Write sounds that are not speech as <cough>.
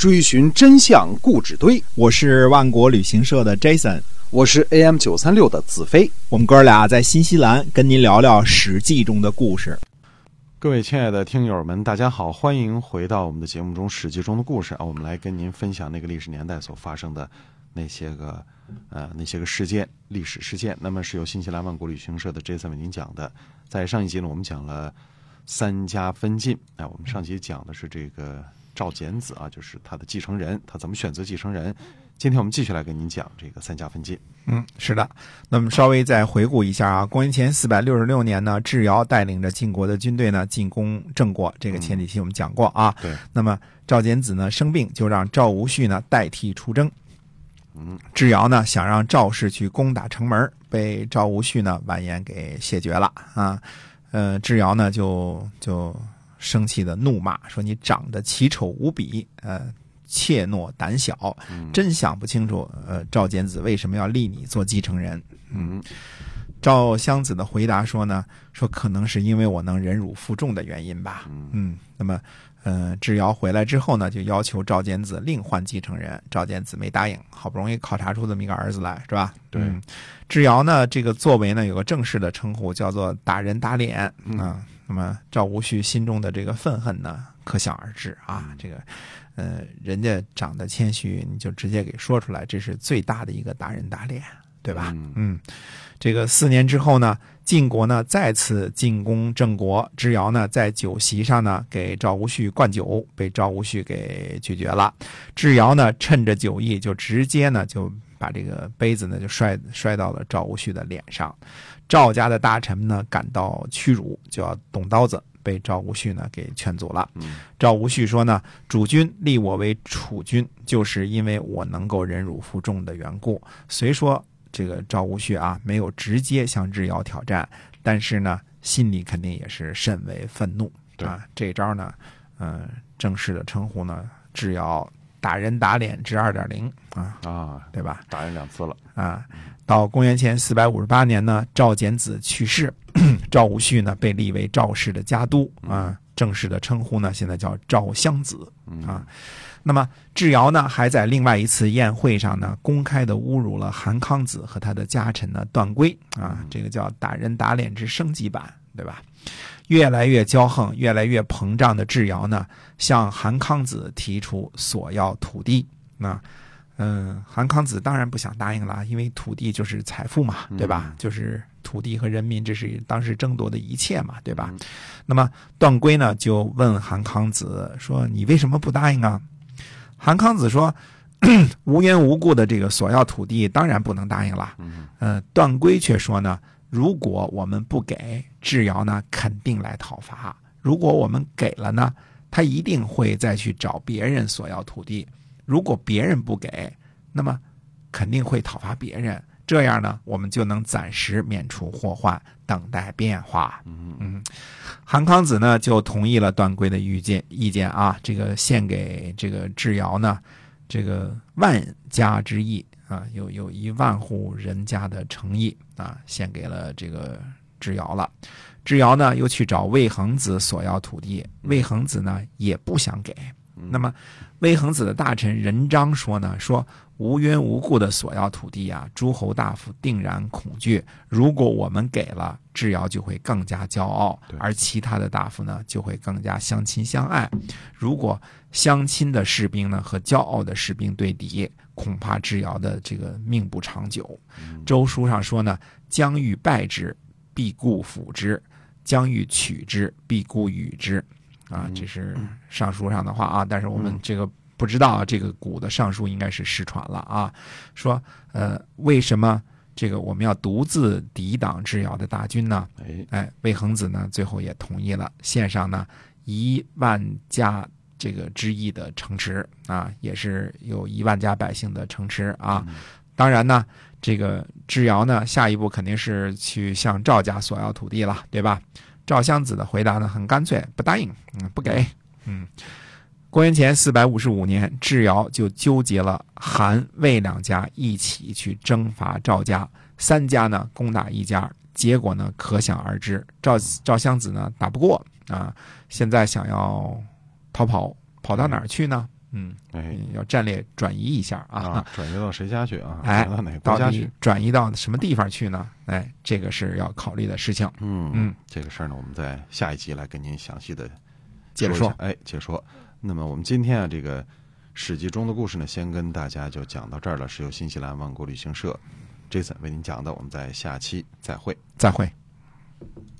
追寻真相故纸堆，我是万国旅行社的 Jason，我是 AM 九三六的子飞。我们哥俩在新西兰跟您聊聊《史记》中的故事。各位亲爱的听友们，大家好，欢迎回到我们的节目中《史记》中的故事啊！我们来跟您分享那个历史年代所发生的那些个呃那些个事件、历史事件。那么是由新西兰万国旅行社的 Jason 为您讲的。在上一集呢，我们讲了三家分晋。哎，我们上集讲的是这个。赵简子啊，就是他的继承人，他怎么选择继承人？今天我们继续来跟您讲这个三家分晋。嗯，是的。那么稍微再回顾一下啊，公元前四百六十六年呢，智瑶带领着晋国的军队呢进攻郑国，这个前几期我们讲过啊。对。那么赵简子呢生病，就让赵无恤呢代替出征。嗯。智瑶呢想让赵氏去攻打城门，被赵无恤呢婉言给谢绝了啊。呃，智瑶呢就就。生气的怒骂说：“你长得奇丑无比，呃，怯懦胆小，真想不清楚，呃，赵简子为什么要立你做继承人？”嗯，赵襄子的回答说呢：“说可能是因为我能忍辱负重的原因吧。”嗯，那么，呃，智瑶回来之后呢，就要求赵简子另换继承人，赵简子没答应。好不容易考察出这么一个儿子来，是吧？对，智瑶呢，这个作为呢，有个正式的称呼，叫做打人打脸啊。那么赵无恤心中的这个愤恨呢，可想而知啊。这个，呃，人家长得谦虚，你就直接给说出来，这是最大的一个打人打脸，对吧？嗯，这个四年之后呢，晋国呢再次进攻郑国，智瑶呢在酒席上呢给赵无恤灌酒，被赵无恤给拒绝了。智瑶呢趁着酒意，就直接呢就把这个杯子呢就摔摔到了赵无恤的脸上。赵家的大臣呢感到屈辱，就要动刀子，被赵无恤呢给劝阻了。赵无恤说呢：“主君立我为储君，就是因为我能够忍辱负重的缘故。”虽说这个赵无恤啊没有直接向智瑶挑战，但是呢心里肯定也是甚为愤怒啊。这招呢，嗯，正式的称呼呢，智瑶打人打脸之二点零啊啊，对吧？打人两次了啊。到公元前四百五十八年呢，赵简子去世，<coughs> 赵无恤呢被立为赵氏的家督啊，正式的称呼呢现在叫赵襄子啊。那么智瑶呢还在另外一次宴会上呢公开的侮辱了韩康子和他的家臣呢段圭啊，这个叫打人打脸之升级版，对吧？越来越骄横、越来越膨胀的智瑶呢，向韩康子提出索要土地那。嗯，韩康子当然不想答应了，因为土地就是财富嘛，对吧？就是土地和人民，这是当时争夺的一切嘛，对吧？那么段圭呢，就问韩康子说：“你为什么不答应啊？”韩康子说：“ <clears throat> 无缘无故的这个索要土地，当然不能答应了。”呃，段圭却说呢：“如果我们不给，智瑶呢肯定来讨伐；如果我们给了呢，他一定会再去找别人索要土地。”如果别人不给，那么肯定会讨伐别人。这样呢，我们就能暂时免除祸患，等待变化。嗯嗯，韩康子呢就同意了段圭的意见意见啊，这个献给这个智瑶呢，这个万家之意啊，有有一万户人家的诚意啊，献给了这个智瑶了。智瑶呢又去找魏恒子索要土地，魏恒子呢也不想给。那么，魏恒子的大臣任章说呢：“说无缘无故的索要土地啊，诸侯大夫定然恐惧。如果我们给了，智瑶就会更加骄傲，而其他的大夫呢，就会更加相亲相爱。如果相亲的士兵呢和骄傲的士兵对敌，恐怕智瑶的这个命不长久。”周书上说呢：“将欲败之，必固辅之；将欲取之，必固与之。”啊，这是尚书上的话啊，但是我们这个不知道这个古的尚书应该是失传了啊。说呃，为什么这个我们要独自抵挡智瑶的大军呢？哎哎，魏恒子呢最后也同意了，献上呢一万家这个之邑的城池啊，也是有一万家百姓的城池啊。当然呢，这个智瑶呢下一步肯定是去向赵家索要土地了，对吧？赵襄子的回答呢很干脆，不答应，嗯，不给，嗯。公元前四百五十五年，智瑶就纠结了韩、魏两家一起去征伐赵家，三家呢攻打一家，结果呢可想而知。赵赵襄子呢打不过啊，现在想要逃跑，跑到哪儿去呢？嗯，哎要战略转移一下啊。啊，转移到谁家去啊？哎到哪国家去？转移到什么地方去呢？哎，这个是要考虑的事情。嗯嗯，这个事儿呢，我们在下一集来跟您详细的解说，哎，解说。那么我们今天啊，这个《史记》中的故事呢，先跟大家就讲到这儿了，是由新西兰万国旅行社 Jason 为您讲的，我们在下期再会。再会。